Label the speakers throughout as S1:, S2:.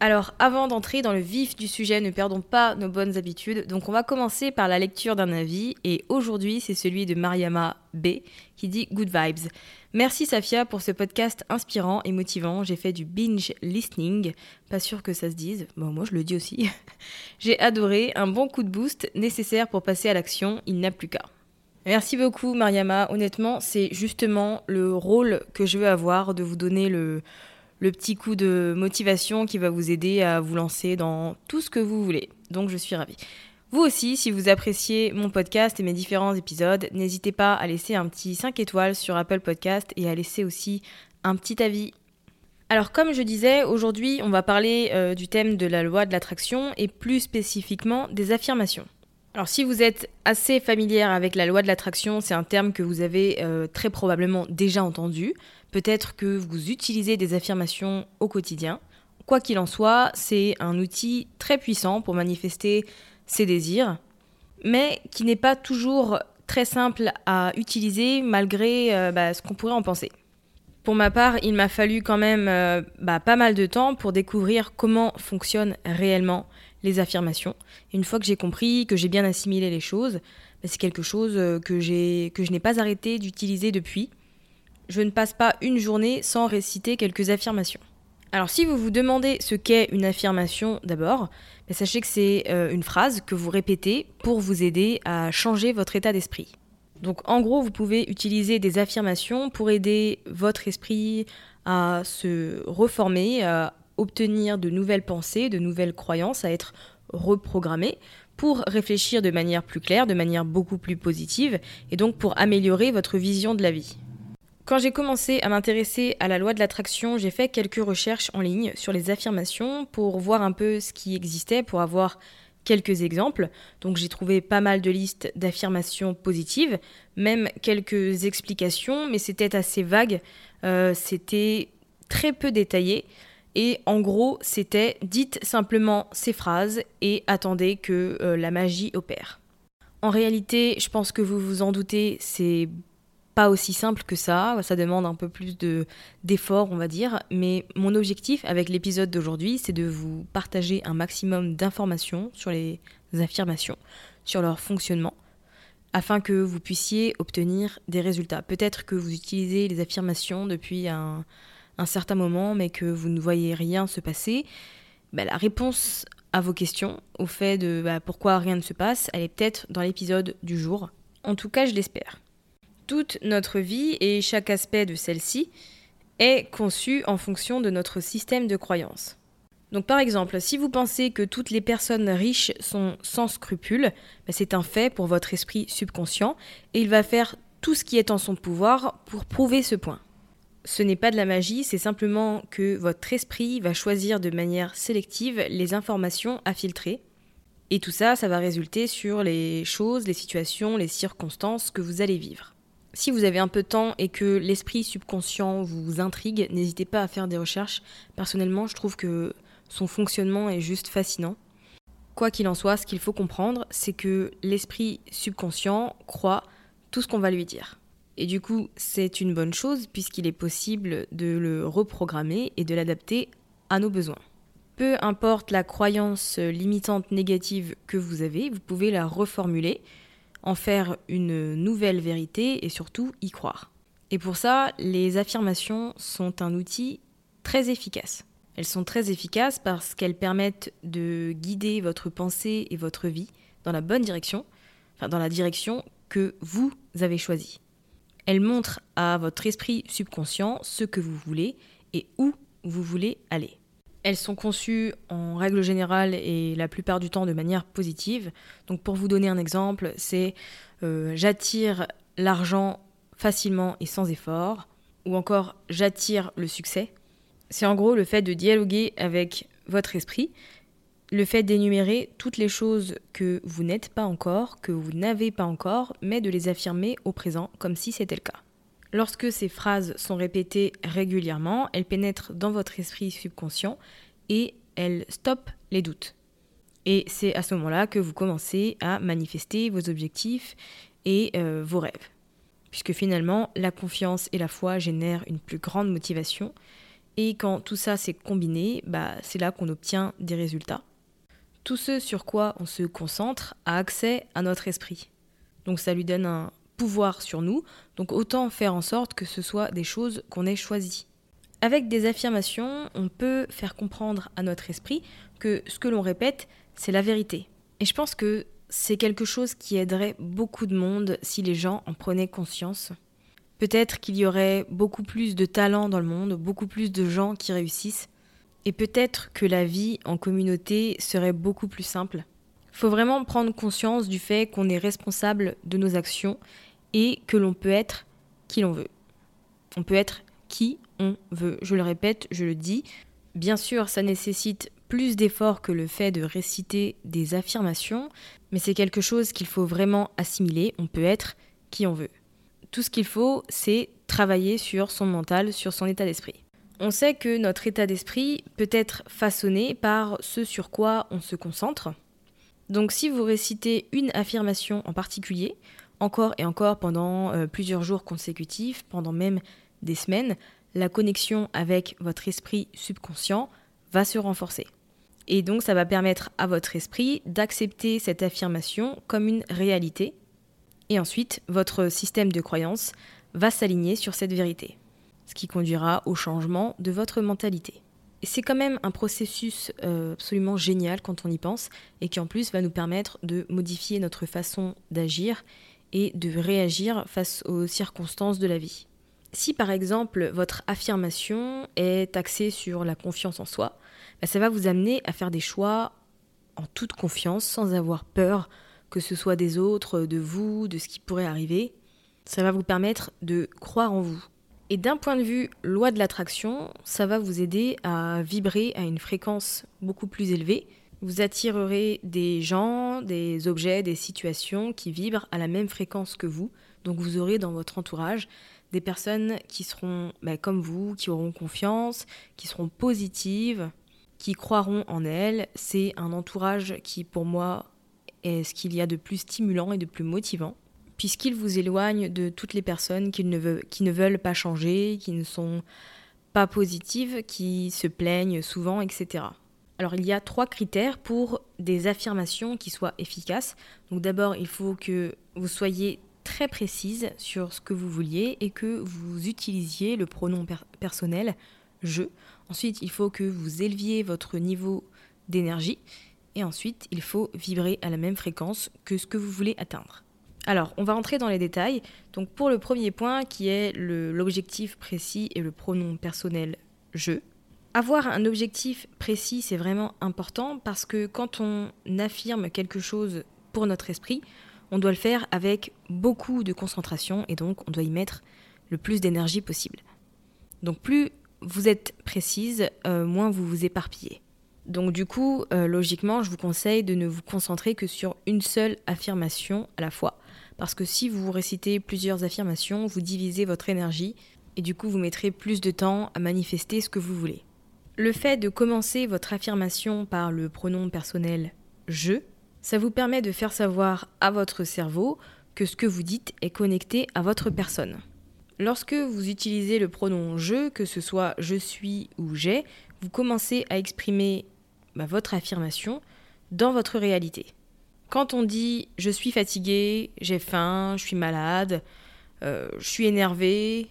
S1: Alors, avant d'entrer dans le vif du sujet, ne perdons pas nos bonnes habitudes. Donc, on va commencer par la lecture d'un avis. Et aujourd'hui, c'est celui de Mariama B qui dit Good Vibes. Merci Safia pour ce podcast inspirant et motivant. J'ai fait du binge listening. Pas sûr que ça se dise. Moi, je le dis aussi. J'ai adoré. Un bon coup de boost nécessaire pour passer à l'action. Il n'a plus qu'à. Merci beaucoup Mariama. Honnêtement, c'est justement le rôle que je veux avoir de vous donner le le petit coup de motivation qui va vous aider à vous lancer dans tout ce que vous voulez. Donc je suis ravie. Vous aussi, si vous appréciez mon podcast et mes différents épisodes, n'hésitez pas à laisser un petit 5 étoiles sur Apple Podcast et à laisser aussi un petit avis. Alors comme je disais, aujourd'hui on va parler euh, du thème de la loi de l'attraction et plus spécifiquement des affirmations. Alors si vous êtes assez familière avec la loi de l'attraction, c'est un terme que vous avez euh, très probablement déjà entendu. Peut-être que vous utilisez des affirmations au quotidien. Quoi qu'il en soit, c'est un outil très puissant pour manifester ses désirs, mais qui n'est pas toujours très simple à utiliser malgré euh, bah, ce qu'on pourrait en penser. Pour ma part, il m'a fallu quand même euh, bah, pas mal de temps pour découvrir comment fonctionnent réellement les affirmations. une fois que j'ai compris, que j'ai bien assimilé les choses, bah, c'est quelque chose euh, que, que je n'ai pas arrêté d'utiliser depuis je ne passe pas une journée sans réciter quelques affirmations. Alors si vous vous demandez ce qu'est une affirmation d'abord, ben, sachez que c'est euh, une phrase que vous répétez pour vous aider à changer votre état d'esprit. Donc en gros, vous pouvez utiliser des affirmations pour aider votre esprit à se reformer, à obtenir de nouvelles pensées, de nouvelles croyances, à être reprogrammé pour réfléchir de manière plus claire, de manière beaucoup plus positive, et donc pour améliorer votre vision de la vie. Quand j'ai commencé à m'intéresser à la loi de l'attraction, j'ai fait quelques recherches en ligne sur les affirmations pour voir un peu ce qui existait, pour avoir quelques exemples. Donc j'ai trouvé pas mal de listes d'affirmations positives, même quelques explications, mais c'était assez vague, euh, c'était très peu détaillé. Et en gros, c'était dites simplement ces phrases et attendez que euh, la magie opère. En réalité, je pense que vous vous en doutez, c'est pas aussi simple que ça, ça demande un peu plus de d'efforts, on va dire, mais mon objectif avec l'épisode d'aujourd'hui, c'est de vous partager un maximum d'informations sur les affirmations, sur leur fonctionnement, afin que vous puissiez obtenir des résultats. Peut-être que vous utilisez les affirmations depuis un, certain moment, mais que vous ne voyez rien se passer. Bah, la réponse à vos questions, au fait de bah, pourquoi rien ne se passe, elle est peut-être dans l'épisode du jour. En tout cas, je l'espère toute notre vie et chaque aspect de celle-ci est conçu en fonction de notre système de croyance. Donc par exemple, si vous pensez que toutes les personnes riches sont sans scrupules, ben, c'est un fait pour votre esprit subconscient et il va faire tout ce qui est en son pouvoir pour prouver ce point. Ce n'est pas de la magie, c'est simplement que votre esprit va choisir de manière sélective les informations à filtrer. Et tout ça, ça va résulter sur les choses, les situations, les circonstances que vous allez vivre. Si vous avez un peu de temps et que l'esprit subconscient vous intrigue, n'hésitez pas à faire des recherches. Personnellement, je trouve que son fonctionnement est juste fascinant. Quoi qu'il en soit, ce qu'il faut comprendre, c'est que l'esprit subconscient croit tout ce qu'on va lui dire. Et du coup, c'est une bonne chose puisqu'il est possible de le reprogrammer et de l'adapter à nos besoins. Peu importe la croyance limitante négative que vous avez, vous pouvez la reformuler, en faire une nouvelle vérité et surtout y croire. Et pour ça, les affirmations sont un outil très efficace. Elles sont très efficaces parce qu'elles permettent de guider votre pensée et votre vie dans la bonne direction, enfin dans la direction que vous avez choisie. Elles montrent à votre esprit subconscient ce que vous voulez et où vous voulez aller. Elles sont conçues en règle générale et la plupart du temps de manière positive. Donc pour vous donner un exemple, c'est euh, j'attire l'argent facilement et sans effort, ou encore j'attire le succès, c'est en gros le fait de dialoguer avec votre esprit, le fait d'énumérer toutes les choses que vous n'êtes pas encore, que vous n'avez pas encore, mais de les affirmer au présent comme si c'était le cas. Lorsque ces phrases sont répétées régulièrement, elles pénètrent dans votre esprit subconscient et elles stoppent les doutes. Et c'est à ce moment-là que vous commencez à manifester vos objectifs et euh, vos rêves. Puisque finalement, la confiance et la foi génèrent une plus grande motivation et quand tout ça s'est combiné, bah, c'est là qu'on obtient des résultats. Tout ce sur quoi on se concentre a accès à notre esprit. Donc ça lui donne un pouvoir sur nous, donc autant faire en sorte que ce soit des choses qu'on ait choisies. Avec des affirmations, on peut faire comprendre à notre esprit que ce que l'on répète, c'est la vérité. Et je pense que c'est quelque chose qui aiderait beaucoup de monde si les gens en prenaient conscience. Peut-être qu'il y aurait beaucoup plus de talents dans le monde, beaucoup plus de gens qui réussissent. Et peut-être que la vie en communauté serait beaucoup plus simple. Faut vraiment prendre conscience du fait qu'on est responsable de nos actions et que l'on peut être qui l'on veut. On peut être qui on veut. Je le répète, je le dis. Bien sûr, ça nécessite plus d'efforts que le fait de réciter des affirmations, mais c'est quelque chose qu'il faut vraiment assimiler. On peut être qui on veut. Tout ce qu'il faut, c'est travailler sur son mental, sur son état d'esprit. On sait que notre état d'esprit peut être façonné par ce sur quoi on se concentre. Donc si vous récitez une affirmation en particulier, encore et encore pendant euh, plusieurs jours consécutifs, pendant même des semaines, la connexion avec votre esprit subconscient va se renforcer. Et donc ça va permettre à votre esprit d'accepter cette affirmation comme une réalité et ensuite, votre système de croyance va s'aligner sur cette vérité, ce qui conduira au changement de votre mentalité. C'est quand même un processus euh, absolument génial quand on y pense, et qui en plus va nous permettre de modifier notre façon d'agir et de réagir face aux circonstances de la vie. Si par exemple votre affirmation est axée sur la confiance en soi, bah, ça va vous amener à faire des choix en toute confiance, sans avoir peur que ce soit des autres, de vous, de ce qui pourrait arriver, ça va vous permettre de croire en vous. Et d'un point de vue loi de l'attraction, ça va vous aider à vibrer à une fréquence beaucoup plus élevée. Vous attirerez des gens, des objets, des situations qui vibrent à la même fréquence que vous. Donc vous aurez dans votre entourage des personnes qui seront bah, comme vous, qui auront confiance, qui seront positives, qui croiront en elles. C'est un entourage qui pour moi est ce qu'il y a de plus stimulant et de plus motivant, puisqu'il vous éloigne de toutes les personnes qui ne, veulent, qui ne veulent pas changer, qui ne sont pas positives, qui se plaignent souvent, etc. Alors il y a trois critères pour des affirmations qui soient efficaces. D'abord, il faut que vous soyez très précise sur ce que vous vouliez et que vous utilisiez le pronom personnel je. Ensuite, il faut que vous éleviez votre niveau d'énergie et ensuite il faut vibrer à la même fréquence que ce que vous voulez atteindre. Alors, on va entrer dans les détails. Donc, pour le premier point, qui est l'objectif précis et le pronom personnel je. Avoir un objectif précis, c'est vraiment important parce que quand on affirme quelque chose pour notre esprit, on doit le faire avec beaucoup de concentration et donc on doit y mettre le plus d'énergie possible. Donc plus vous êtes précise, euh, moins vous vous éparpillez. Donc du coup, euh, logiquement, je vous conseille de ne vous concentrer que sur une seule affirmation à la fois. Parce que si vous récitez plusieurs affirmations, vous divisez votre énergie et du coup vous mettrez plus de temps à manifester ce que vous voulez. Le fait de commencer votre affirmation par le pronom personnel je, ça vous permet de faire savoir à votre cerveau que ce que vous dites est connecté à votre personne. Lorsque vous utilisez le pronom je, que ce soit je suis ou j'ai, vous commencez à exprimer bah, votre affirmation dans votre réalité. Quand on dit je suis fatigué, j'ai faim, je suis malade, euh, je suis énervé,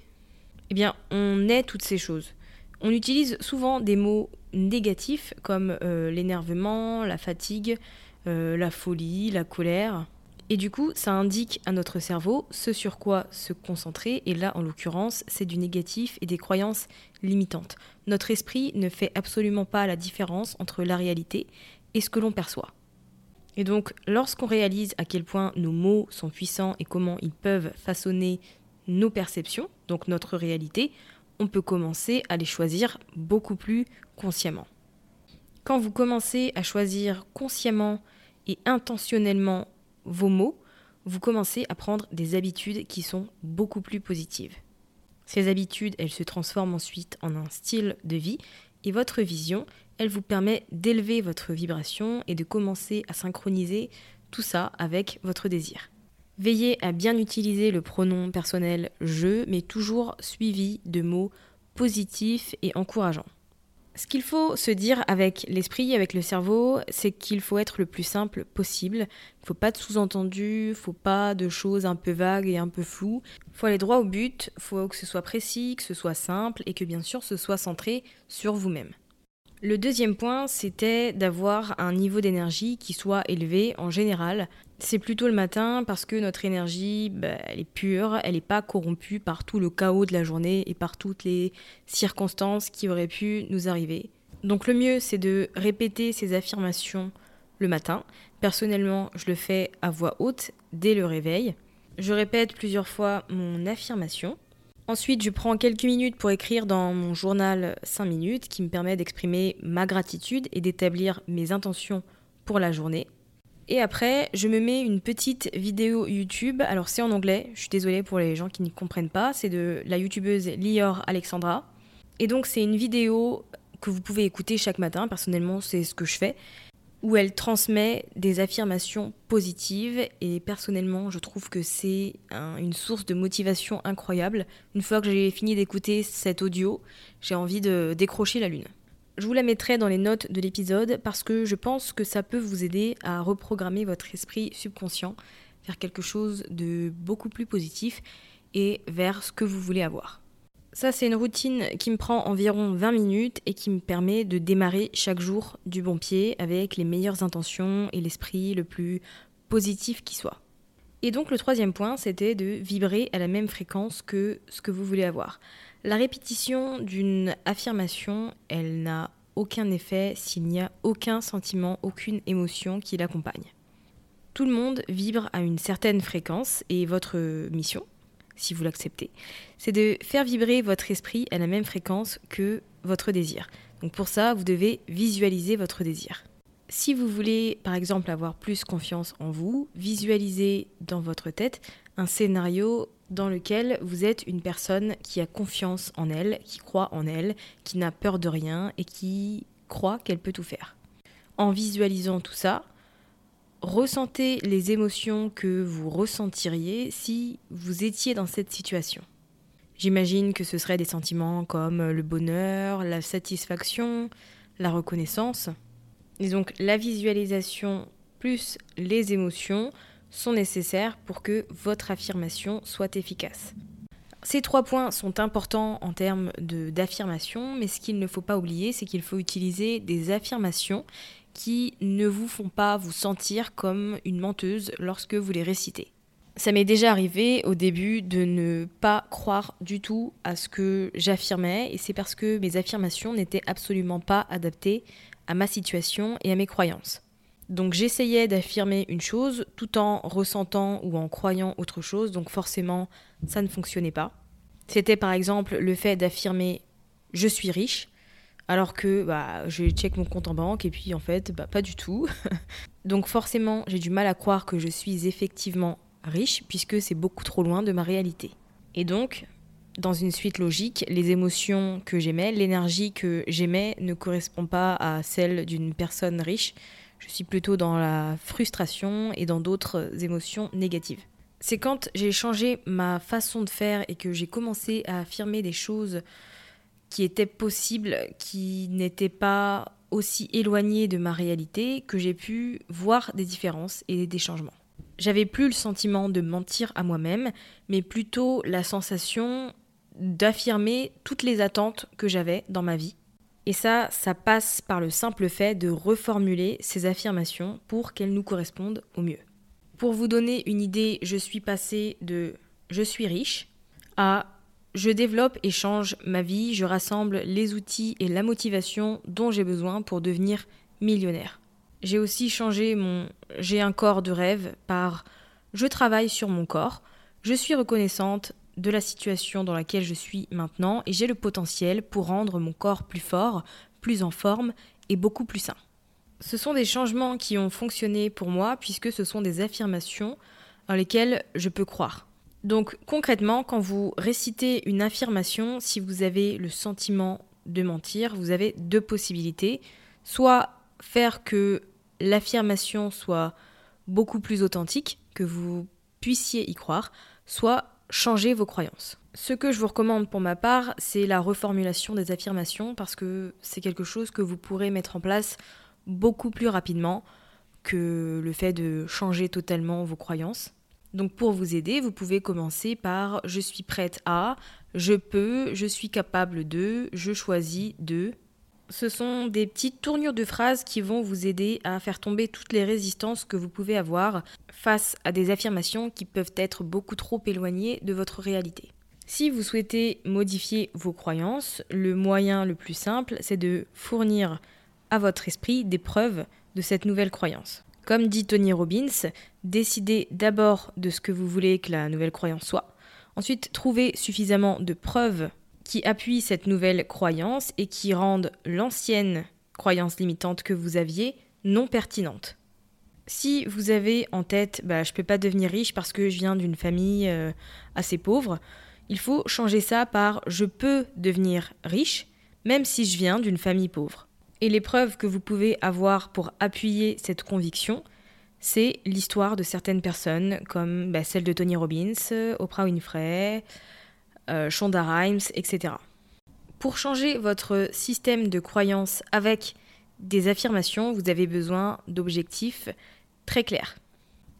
S1: eh bien on est toutes ces choses. On utilise souvent des mots négatifs comme euh, l'énervement, la fatigue, euh, la folie, la colère. Et du coup, ça indique à notre cerveau ce sur quoi se concentrer, et là, en l'occurrence, c'est du négatif et des croyances limitantes. Notre esprit ne fait absolument pas la différence entre la réalité et ce que l'on perçoit. Et donc, lorsqu'on réalise à quel point nos mots sont puissants et comment ils peuvent façonner nos perceptions, donc notre réalité, on peut commencer à les choisir beaucoup plus consciemment. Quand vous commencez à choisir consciemment et intentionnellement vos mots, vous commencez à prendre des habitudes qui sont beaucoup plus positives. Ces habitudes, elles se transforment ensuite en un style de vie et votre vision, elle vous permet d'élever votre vibration et de commencer à synchroniser tout ça avec votre désir. Veillez à bien utiliser le pronom personnel je, mais toujours suivi de mots positifs et encourageants. Ce qu'il faut se dire avec l'esprit, avec le cerveau, c'est qu'il faut être le plus simple possible. Il ne faut pas de sous-entendus, il ne faut pas de choses un peu vagues et un peu floues. Il faut aller droit au but, il faut que ce soit précis, que ce soit simple et que bien sûr ce soit centré sur vous-même. Le deuxième point, c'était d'avoir un niveau d'énergie qui soit élevé en général. C'est plutôt le matin parce que notre énergie, bah, elle est pure, elle n'est pas corrompue par tout le chaos de la journée et par toutes les circonstances qui auraient pu nous arriver. Donc le mieux, c'est de répéter ces affirmations le matin. Personnellement, je le fais à voix haute dès le réveil. Je répète plusieurs fois mon affirmation. Ensuite, je prends quelques minutes pour écrire dans mon journal 5 minutes qui me permet d'exprimer ma gratitude et d'établir mes intentions pour la journée. Et après, je me mets une petite vidéo YouTube. Alors c'est en anglais, je suis désolée pour les gens qui ne comprennent pas. C'est de la youtubeuse Lior Alexandra. Et donc c'est une vidéo que vous pouvez écouter chaque matin. Personnellement, c'est ce que je fais où elle transmet des affirmations positives et personnellement je trouve que c'est une source de motivation incroyable. Une fois que j'ai fini d'écouter cet audio, j'ai envie de décrocher la lune. Je vous la mettrai dans les notes de l'épisode parce que je pense que ça peut vous aider à reprogrammer votre esprit subconscient vers quelque chose de beaucoup plus positif et vers ce que vous voulez avoir. Ça, c'est une routine qui me prend environ 20 minutes et qui me permet de démarrer chaque jour du bon pied avec les meilleures intentions et l'esprit le plus positif qui soit. Et donc le troisième point, c'était de vibrer à la même fréquence que ce que vous voulez avoir. La répétition d'une affirmation, elle n'a aucun effet s'il n'y a aucun sentiment, aucune émotion qui l'accompagne. Tout le monde vibre à une certaine fréquence et votre mission, si vous l'acceptez, c'est de faire vibrer votre esprit à la même fréquence que votre désir. Donc pour ça, vous devez visualiser votre désir. Si vous voulez par exemple avoir plus confiance en vous, visualisez dans votre tête un scénario dans lequel vous êtes une personne qui a confiance en elle, qui croit en elle, qui n'a peur de rien et qui croit qu'elle peut tout faire. En visualisant tout ça, ressentez les émotions que vous ressentiriez si vous étiez dans cette situation. J'imagine que ce seraient des sentiments comme le bonheur, la satisfaction, la reconnaissance. Et donc la visualisation plus les émotions sont nécessaires pour que votre affirmation soit efficace. Ces trois points sont importants en termes d'affirmation, mais ce qu'il ne faut pas oublier, c'est qu'il faut utiliser des affirmations qui ne vous font pas vous sentir comme une menteuse lorsque vous les récitez. Ça m'est déjà arrivé au début de ne pas croire du tout à ce que j'affirmais et c'est parce que mes affirmations n'étaient absolument pas adaptées à ma situation et à mes croyances. Donc j'essayais d'affirmer une chose tout en ressentant ou en croyant autre chose, donc forcément ça ne fonctionnait pas. C'était par exemple le fait d'affirmer je suis riche, alors que bah, je check mon compte en banque et puis en fait bah, pas du tout. donc forcément j'ai du mal à croire que je suis effectivement riche puisque c'est beaucoup trop loin de ma réalité. Et donc dans une suite logique, les émotions que j'aimais, l'énergie que j'aimais ne correspond pas à celle d'une personne riche. Je suis plutôt dans la frustration et dans d'autres émotions négatives. C'est quand j'ai changé ma façon de faire et que j'ai commencé à affirmer des choses qui étaient possibles, qui n'étaient pas aussi éloignées de ma réalité, que j'ai pu voir des différences et des changements. J'avais plus le sentiment de mentir à moi-même, mais plutôt la sensation d'affirmer toutes les attentes que j'avais dans ma vie. Et ça, ça passe par le simple fait de reformuler ces affirmations pour qu'elles nous correspondent au mieux. Pour vous donner une idée, je suis passée de je suis riche à je développe et change ma vie, je rassemble les outils et la motivation dont j'ai besoin pour devenir millionnaire. J'ai aussi changé mon j'ai un corps de rêve par je travaille sur mon corps, je suis reconnaissante de la situation dans laquelle je suis maintenant et j'ai le potentiel pour rendre mon corps plus fort, plus en forme et beaucoup plus sain. Ce sont des changements qui ont fonctionné pour moi puisque ce sont des affirmations dans lesquelles je peux croire. Donc concrètement, quand vous récitez une affirmation, si vous avez le sentiment de mentir, vous avez deux possibilités. Soit faire que l'affirmation soit beaucoup plus authentique, que vous puissiez y croire, soit changer vos croyances. Ce que je vous recommande pour ma part, c'est la reformulation des affirmations parce que c'est quelque chose que vous pourrez mettre en place beaucoup plus rapidement que le fait de changer totalement vos croyances. Donc pour vous aider, vous pouvez commencer par je suis prête à, je peux, je suis capable de, je choisis de, ce sont des petites tournures de phrases qui vont vous aider à faire tomber toutes les résistances que vous pouvez avoir face à des affirmations qui peuvent être beaucoup trop éloignées de votre réalité. Si vous souhaitez modifier vos croyances, le moyen le plus simple, c'est de fournir à votre esprit des preuves de cette nouvelle croyance. Comme dit Tony Robbins, décidez d'abord de ce que vous voulez que la nouvelle croyance soit. Ensuite, trouvez suffisamment de preuves qui appuient cette nouvelle croyance et qui rendent l'ancienne croyance limitante que vous aviez non pertinente. Si vous avez en tête bah, je ne peux pas devenir riche parce que je viens d'une famille euh, assez pauvre, il faut changer ça par je peux devenir riche même si je viens d'une famille pauvre. Et les preuves que vous pouvez avoir pour appuyer cette conviction, c'est l'histoire de certaines personnes comme bah, celle de Tony Robbins, Oprah Winfrey, euh, Shonda Rhimes, etc. Pour changer votre système de croyance avec des affirmations, vous avez besoin d'objectifs très clairs.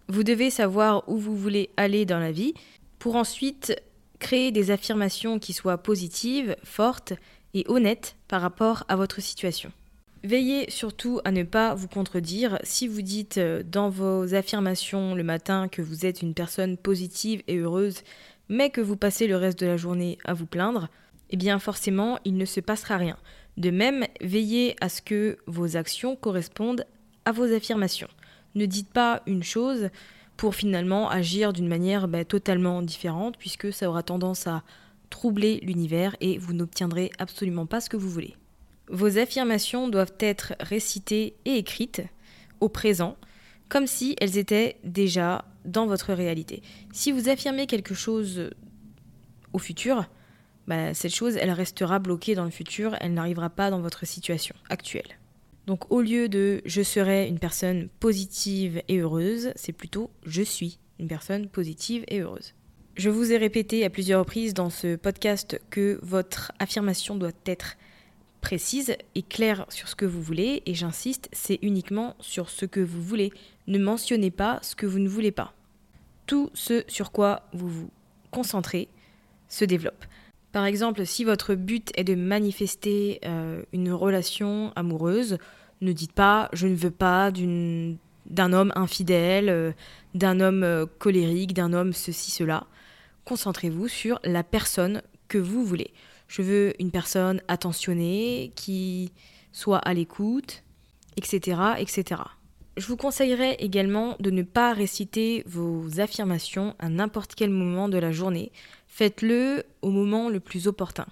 S1: Vous devez savoir où vous voulez aller dans la vie pour ensuite créer des affirmations qui soient positives, fortes et honnêtes par rapport à votre situation. Veillez surtout à ne pas vous contredire. Si vous dites euh, dans vos affirmations le matin que vous êtes une personne positive et heureuse, mais que vous passez le reste de la journée à vous plaindre, eh bien forcément, il ne se passera rien. De même, veillez à ce que vos actions correspondent à vos affirmations. Ne dites pas une chose pour finalement agir d'une manière bah, totalement différente, puisque ça aura tendance à troubler l'univers et vous n'obtiendrez absolument pas ce que vous voulez. Vos affirmations doivent être récitées et écrites au présent, comme si elles étaient déjà dans votre réalité. Si vous affirmez quelque chose au futur, bah, cette chose, elle restera bloquée dans le futur, elle n'arrivera pas dans votre situation actuelle. Donc au lieu de je serai une personne positive et heureuse, c'est plutôt je suis une personne positive et heureuse. Je vous ai répété à plusieurs reprises dans ce podcast que votre affirmation doit être précise et claire sur ce que vous voulez, et j'insiste, c'est uniquement sur ce que vous voulez. Ne mentionnez pas ce que vous ne voulez pas tout ce sur quoi vous vous concentrez se développe. Par exemple, si votre but est de manifester euh, une relation amoureuse, ne dites pas je ne veux pas d'un homme infidèle, euh, d'un homme euh, colérique, d'un homme ceci, cela. Concentrez-vous sur la personne que vous voulez. Je veux une personne attentionnée, qui soit à l'écoute, etc., etc. Je vous conseillerais également de ne pas réciter vos affirmations à n'importe quel moment de la journée. Faites-le au moment le plus opportun.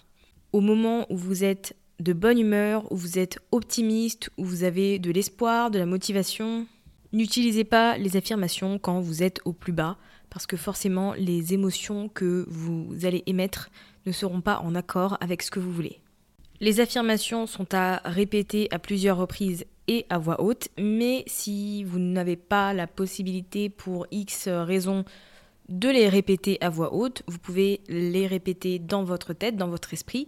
S1: Au moment où vous êtes de bonne humeur, où vous êtes optimiste, où vous avez de l'espoir, de la motivation. N'utilisez pas les affirmations quand vous êtes au plus bas, parce que forcément les émotions que vous allez émettre ne seront pas en accord avec ce que vous voulez. Les affirmations sont à répéter à plusieurs reprises et à voix haute, mais si vous n'avez pas la possibilité pour X raisons de les répéter à voix haute, vous pouvez les répéter dans votre tête, dans votre esprit,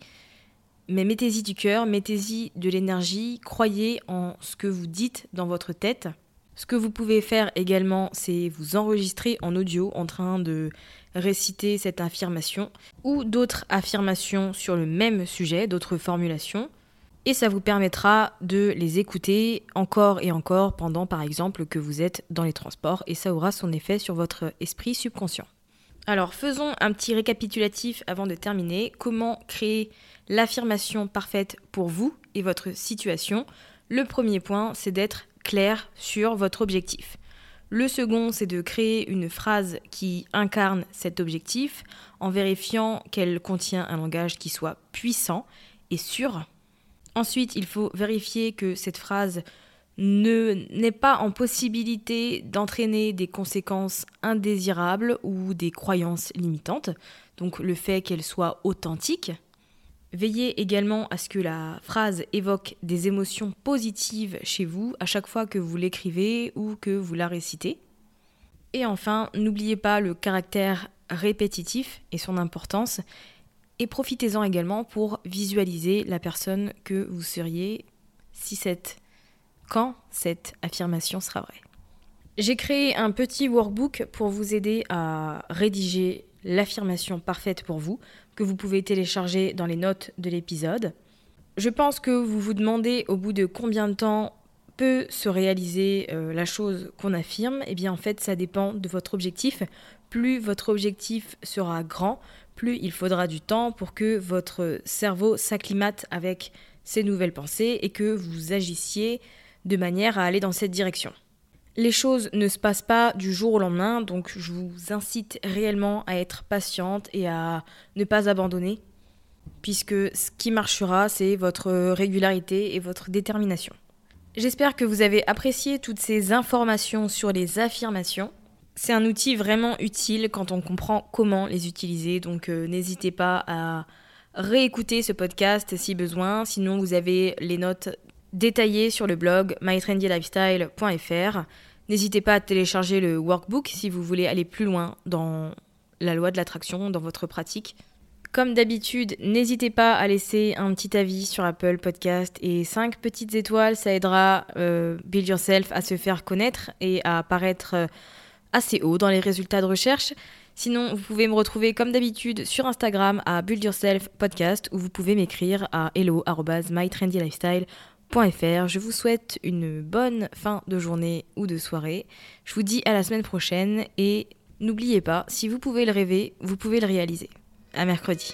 S1: mais mettez-y du cœur, mettez-y de l'énergie, croyez en ce que vous dites dans votre tête. Ce que vous pouvez faire également, c'est vous enregistrer en audio en train de réciter cette affirmation ou d'autres affirmations sur le même sujet, d'autres formulations. Et ça vous permettra de les écouter encore et encore pendant par exemple que vous êtes dans les transports et ça aura son effet sur votre esprit subconscient. Alors faisons un petit récapitulatif avant de terminer. Comment créer l'affirmation parfaite pour vous et votre situation? Le premier point, c'est d'être clair sur votre objectif. Le second, c'est de créer une phrase qui incarne cet objectif en vérifiant qu'elle contient un langage qui soit puissant et sûr. Ensuite, il faut vérifier que cette phrase n'est pas en possibilité d'entraîner des conséquences indésirables ou des croyances limitantes, donc le fait qu'elle soit authentique. Veillez également à ce que la phrase évoque des émotions positives chez vous à chaque fois que vous l'écrivez ou que vous la récitez. Et enfin, n'oubliez pas le caractère répétitif et son importance, et profitez-en également pour visualiser la personne que vous seriez si cette quand cette affirmation sera vraie. J'ai créé un petit workbook pour vous aider à rédiger l'affirmation parfaite pour vous, que vous pouvez télécharger dans les notes de l'épisode. Je pense que vous vous demandez au bout de combien de temps peut se réaliser euh, la chose qu'on affirme. Eh bien en fait ça dépend de votre objectif. Plus votre objectif sera grand, plus il faudra du temps pour que votre cerveau s'acclimate avec ces nouvelles pensées et que vous agissiez de manière à aller dans cette direction. Les choses ne se passent pas du jour au lendemain, donc je vous incite réellement à être patiente et à ne pas abandonner, puisque ce qui marchera, c'est votre régularité et votre détermination. J'espère que vous avez apprécié toutes ces informations sur les affirmations. C'est un outil vraiment utile quand on comprend comment les utiliser, donc euh, n'hésitez pas à réécouter ce podcast si besoin. Sinon, vous avez les notes détaillées sur le blog mytrendylifestyle.fr. N'hésitez pas à télécharger le workbook si vous voulez aller plus loin dans la loi de l'attraction, dans votre pratique. Comme d'habitude, n'hésitez pas à laisser un petit avis sur Apple Podcast et 5 petites étoiles, ça aidera euh, Build Yourself à se faire connaître et à apparaître euh, assez haut dans les résultats de recherche. Sinon, vous pouvez me retrouver comme d'habitude sur Instagram à Build Yourself Podcast ou vous pouvez m'écrire à hello@mytrendylifestyle je vous souhaite une bonne fin de journée ou de soirée. Je vous dis à la semaine prochaine et n'oubliez pas, si vous pouvez le rêver, vous pouvez le réaliser. À mercredi.